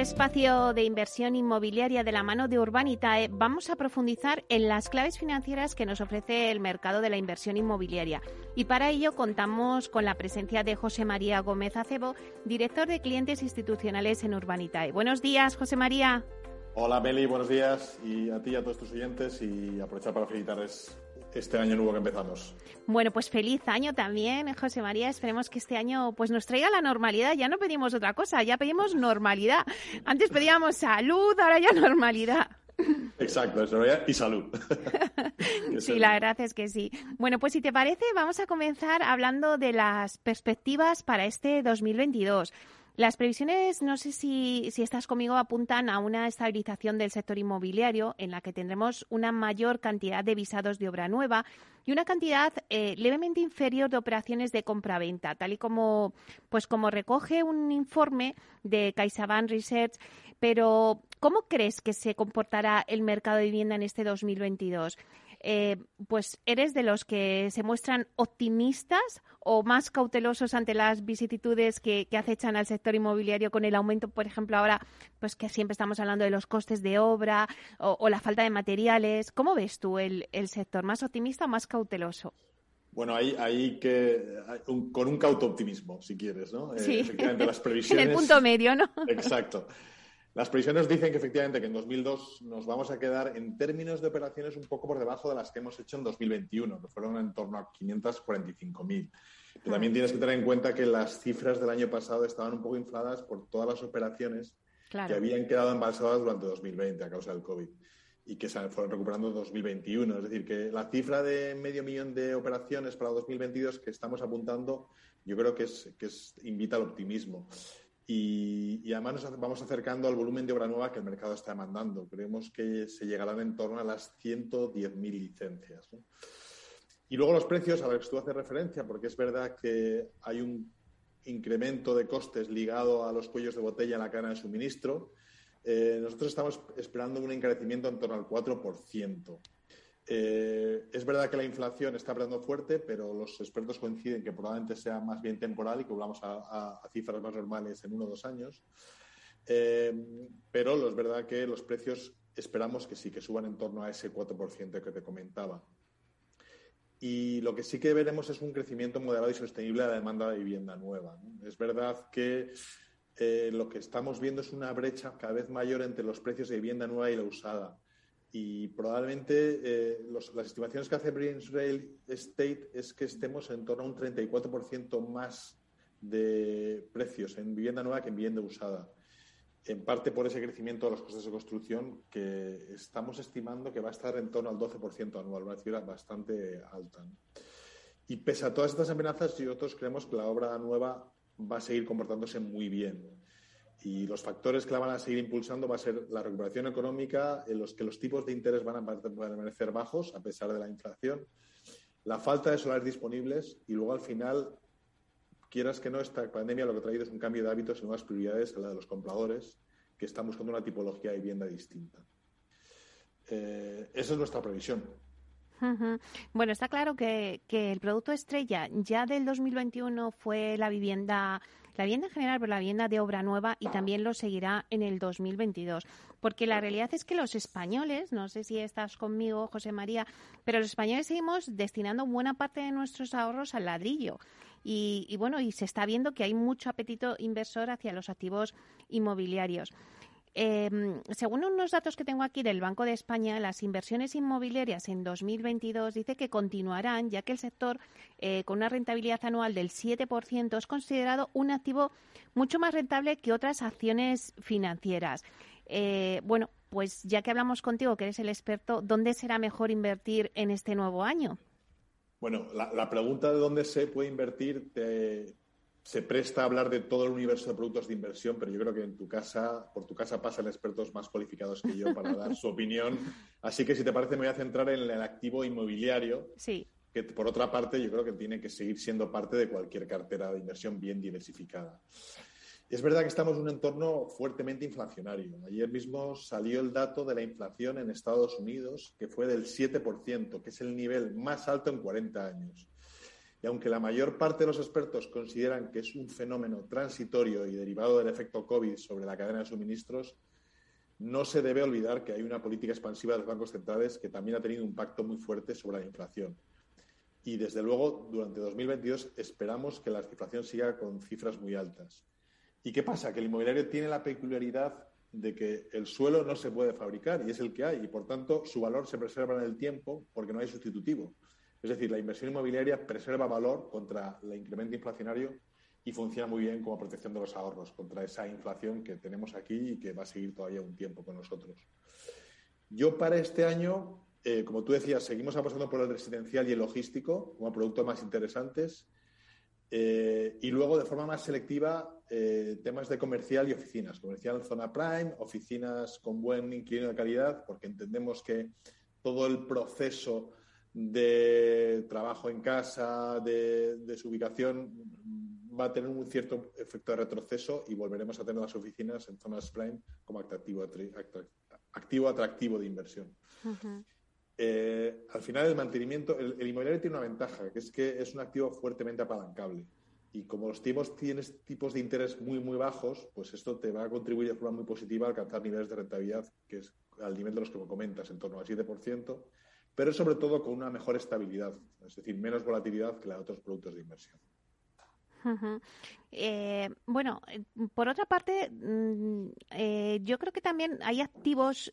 Espacio de inversión inmobiliaria de la mano de Urbanitae vamos a profundizar en las claves financieras que nos ofrece el mercado de la inversión inmobiliaria. Y para ello contamos con la presencia de José María Gómez Acebo, director de clientes institucionales en Urbanitae. Buenos días, José María. Hola, Meli, buenos días. Y a ti y a todos tus oyentes y aprovechar para felicitarles este año nuevo que empezamos. Bueno, pues feliz año también, José María. Esperemos que este año pues nos traiga la normalidad. Ya no pedimos otra cosa, ya pedimos normalidad. Antes pedíamos salud, ahora ya normalidad. Exacto, y salud. sí, la verdad es que sí. Bueno, pues si te parece, vamos a comenzar hablando de las perspectivas para este 2022. Las previsiones, no sé si, estás conmigo, apuntan a una estabilización del sector inmobiliario en la que tendremos una mayor cantidad de visados de obra nueva y una cantidad eh, levemente inferior de operaciones de compra-venta, tal y como, pues como recoge un informe de CaixaBank Research. Pero, ¿cómo crees que se comportará el mercado de vivienda en este 2022? Eh, pues eres de los que se muestran optimistas o más cautelosos ante las vicisitudes que, acechan al sector inmobiliario con el aumento, por ejemplo, ahora, pues que siempre estamos hablando de los costes de obra o, la falta de materiales. ¿Cómo ves tú el, sector? ¿Más optimista o más cauteloso? Bueno, hay, que, con un cauto optimismo, si quieres, ¿no? Eh, sí. las previsiones. en el punto medio, ¿no? Exacto. Las previsiones dicen que efectivamente que en 2002 nos vamos a quedar en términos de operaciones un poco por debajo de las que hemos hecho en 2021, que fueron en torno a 545.000. Pero también tienes que tener en cuenta que las cifras del año pasado estaban un poco infladas por todas las operaciones que habían quedado embalsadas durante 2020 a causa del COVID y que se fueron recuperando en 2021. Es decir, que la cifra de medio millón de operaciones para 2022 que estamos apuntando, yo creo que, es, que es, invita al optimismo. Y, además nos vamos acercando al volumen de obra nueva que el mercado está demandando. Creemos que se llegarán en torno a las 110.000 licencias. Y luego los precios a los que tú haces referencia, porque es verdad que hay un incremento de costes ligado a los cuellos de botella en la cadena de suministro. Eh, nosotros estamos esperando un encarecimiento en torno al 4%. Eh, es verdad que la inflación está apretando fuerte, pero los expertos coinciden que probablemente sea más bien temporal y que volvamos a, cifras más normales en uno o dos años. Eh, pero es verdad que los precios esperamos que sí, que suban en torno a ese 4% que te comentaba. Y lo que sí que veremos es un crecimiento moderado y sostenible de la demanda de vivienda nueva. Es verdad que eh, lo que estamos viendo es una brecha cada vez mayor entre los precios de vivienda nueva y la usada y probablemente eh, las estimaciones que hace Prince Rail Estate es que estemos en torno a un 34% más de precios en vivienda nueva que en vivienda usada. En parte por ese crecimiento de los costes de construcción que estamos estimando que va a estar en torno al 12% anual, una cifra bastante alta. Y pese a todas estas amenazas, nosotros creemos que la obra nueva va a seguir comportándose muy bien. Y los factores que la van a seguir impulsando va a ser la recuperación económica, en los que los tipos de interés van a permanecer bajos a pesar de la inflación, la falta de solares disponibles y luego al final, quieras que no, esta pandemia lo que ha traído es un cambio de hábitos y nuevas prioridades a la de los compradores que están buscando una tipología de vivienda distinta. Eh, esa es nuestra previsión. Bueno, está claro que, que, el producto estrella ya del 2021 fue la vivienda la vivienda en general, pero la vivienda de obra nueva y también lo seguirá en el 2022. Porque la realidad es que los españoles, no sé si estás conmigo, José María, pero los españoles seguimos destinando buena parte de nuestros ahorros al ladrillo. Y, y bueno, y se está viendo que hay mucho apetito inversor hacia los activos inmobiliarios. Eh, según unos datos que tengo aquí del Banco de España, las inversiones inmobiliarias en 2022 dice que continuarán, ya que el sector eh, con una rentabilidad anual del 7% es considerado un activo mucho más rentable que otras acciones financieras. Eh, bueno, pues ya que hablamos contigo, que eres el experto, ¿dónde será mejor invertir en este nuevo año? Bueno, la, pregunta de dónde se puede invertir te, se presta a hablar de todo el universo de productos de inversión, pero yo creo que en tu casa, por tu casa pasan expertos más cualificados que yo para dar su opinión. Así que si te parece me voy a centrar en el activo inmobiliario. Sí. que por otra parte yo creo que tiene que seguir siendo parte de cualquier cartera de inversión bien diversificada. Es verdad que estamos en un entorno fuertemente inflacionario. Ayer mismo salió el dato de la inflación en Estados Unidos, que fue del 7%, que es el nivel más alto en 40 años. Y aunque la mayor parte de los expertos consideran que es un fenómeno transitorio y derivado del efecto COVID sobre la cadena de suministros, no se debe olvidar que hay una política expansiva de los bancos centrales que también ha tenido un impacto muy fuerte sobre la inflación. Y desde luego, durante 2022 esperamos que la inflación siga con cifras muy altas. ¿Y qué pasa? Que el inmobiliario tiene la peculiaridad de que el suelo no se puede fabricar y es el que hay y por tanto su valor se preserva en el tiempo porque no hay sustitutivo. Es decir, la inversión inmobiliaria preserva valor contra el incremento inflacionario y funciona muy bien como protección de los ahorros contra esa inflación que tenemos aquí y que va a seguir todavía un tiempo con nosotros. Yo para este año, eh, como tú decías, seguimos apostando por el residencial y el logístico como productos más interesantes eh, y luego de forma más selectiva eh, temas de comercial y oficinas. Comercial zona prime, oficinas con buen inquilino de calidad, porque entendemos que todo el proceso de trabajo en casa, de, su ubicación, va a tener un cierto efecto de retroceso y volveremos a tener las oficinas en zonas prime como activo atractivo de inversión. Eh, al final, el mantenimiento, el, el, inmobiliario tiene una ventaja, que es que es un activo fuertemente apalancable. Y como los tipos tienes tipos de interés muy, muy bajos, pues esto te va a contribuir de forma muy positiva a alcanzar niveles de rentabilidad que es al nivel de los que me comentas, en torno al 7%, pero sobre todo con una mejor estabilidad, es decir, menos volatilidad que la de otros productos de inversión. Eh, bueno, eh, por otra parte, mm, eh, yo creo que también hay activos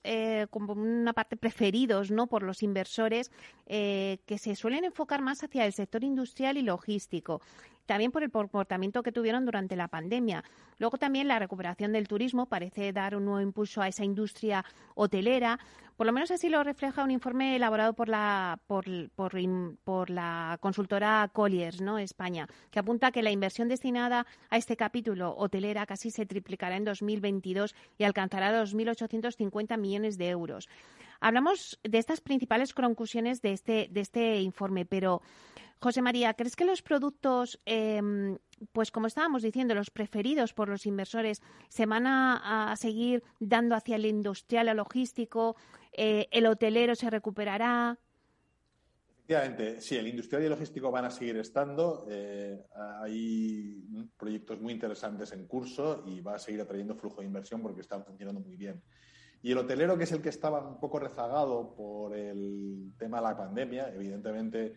como una parte preferidos ¿no? por los inversores que se suelen enfocar más hacia el sector industrial y logístico también por el comportamiento que tuvieron durante la pandemia. Luego también la recuperación del turismo parece dar un nuevo impulso a esa industria hotelera. Por lo menos así lo refleja un informe elaborado por la, por, por, la consultora Colliers, ¿no? España, que apunta que la inversión destinada a este capítulo hotelera casi se triplicará en 2022 y alcanzará 2.850 millones de euros. Hablamos de estas principales conclusiones de este, de este informe, pero José María, ¿crees que los productos, em, pues como estábamos diciendo, los preferidos por los inversores, se van a, seguir dando hacia el industrial, el logístico? Eh, ¿El hotelero se recuperará? Efectivamente, sí, el industrial y el logístico van a seguir estando. Eh, hay proyectos muy interesantes en curso y va a seguir atrayendo flujo de inversión porque están funcionando muy bien. Y el hotelero, que es el que estaba un poco rezagado por el tema de la pandemia, evidentemente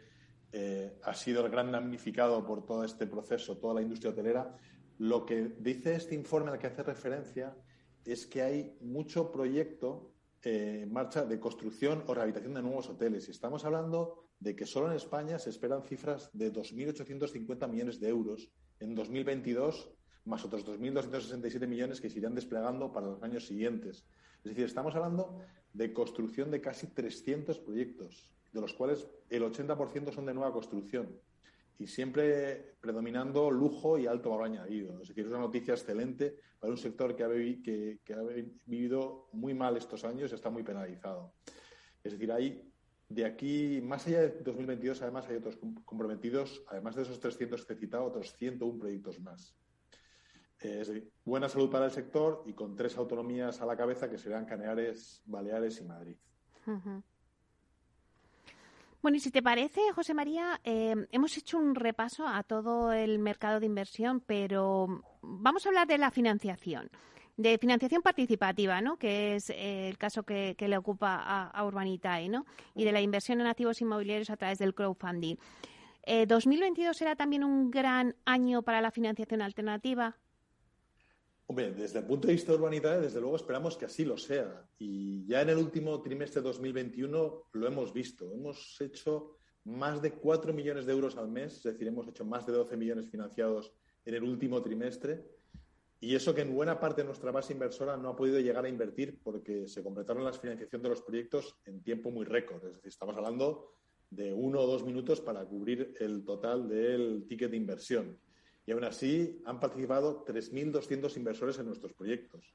eh, ha sido el gran damnificado por todo este proceso, toda la industria hotelera. Lo que dice este informe al que hace referencia es que hay mucho proyecto eh, en marcha de construcción o rehabilitación de nuevos hoteles. Y estamos hablando de que solo en España se esperan cifras de 2.850 millones de euros en 2022, más otros 2.267 millones que se irán desplegando para los años siguientes. Es decir, estamos hablando de construcción de casi 300 proyectos de los cuales el 80% son de nueva construcción y siempre predominando lujo y alto valor añadido. Es decir, es una noticia excelente para un sector que ha, que, ha vivido muy mal estos años y está muy penalizado. Es decir, hay de aquí, más allá de 2022, además hay otros comprometidos, además de esos 300 que he citado, otros 101 proyectos más. Es decir, buena salud para el sector y con tres autonomías a la cabeza que serán Caneares, Baleares y Madrid. Bueno, y si te parece, José María, eh, hemos hecho un repaso a todo el mercado de inversión, pero vamos a hablar de la financiación, de financiación participativa, ¿no? Que es eh, el caso que, le ocupa a, a, Urbanitae, ¿no? Y de la inversión en activos inmobiliarios a través del crowdfunding. Eh, ¿2022 será también un gran año para la financiación alternativa? Desde el punto de vista de urbanidad, desde luego esperamos que así lo sea. Y ya en el último trimestre de 2021 lo hemos visto. Hemos hecho más de 4 millones de euros al mes, es decir, hemos hecho más de 12 millones financiados en el último trimestre. Y eso que en buena parte nuestra base inversora no ha podido llegar a invertir porque se completaron las financiación de los proyectos en tiempo muy récord. Es decir, estamos hablando de uno o dos minutos para cubrir el total del ticket de inversión y aún así han participado 3.200 inversores en nuestros proyectos.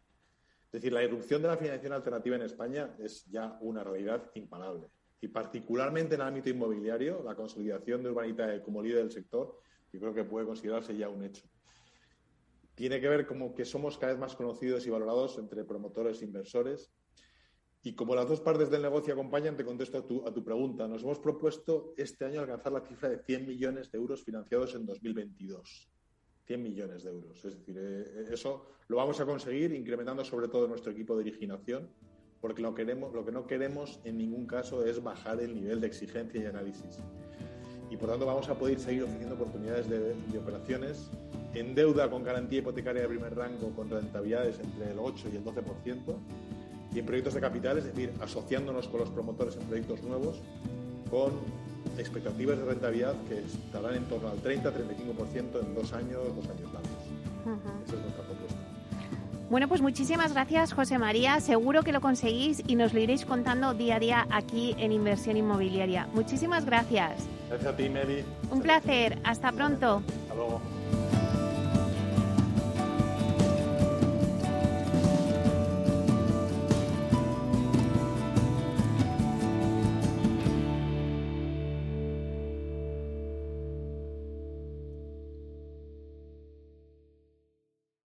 Es decir, la irrupción de la financiación alternativa en España es ya una realidad imparable. y particularmente en el ámbito inmobiliario, la consolidación de Urbanitae como líder del sector, yo creo que puede considerarse ya un hecho. Tiene que ver como que somos cada vez más conocidos y valorados entre promotores e inversores. Y como las dos partes del negocio acompañan, te contesto a tu, a tu pregunta. Nos hemos propuesto este año alcanzar la cifra de 100 millones de euros financiados en 2022. 100 millones de euros. Es decir, eh, eso lo vamos a conseguir incrementando sobre todo nuestro equipo de originación, porque lo, queremos, lo que no queremos en ningún caso es bajar el nivel de exigencia y análisis. Y por tanto vamos a poder seguir ofreciendo oportunidades de, de operaciones en deuda con garantía hipotecaria de primer rango con rentabilidades entre el 8 y el 12%, y en proyectos de capital, es decir, asociándonos con los promotores en proyectos nuevos con expectativas de rentabilidad que estarán en torno al 30-35% en dos años, dos años largos. Esa es nuestra propuesta. Bueno, pues muchísimas gracias, José María. Seguro que lo conseguís y nos lo iréis contando día a día aquí en Inversión Inmobiliaria. Muchísimas gracias. Gracias a ti, Mary. Un placer. Hasta pronto. Hasta luego.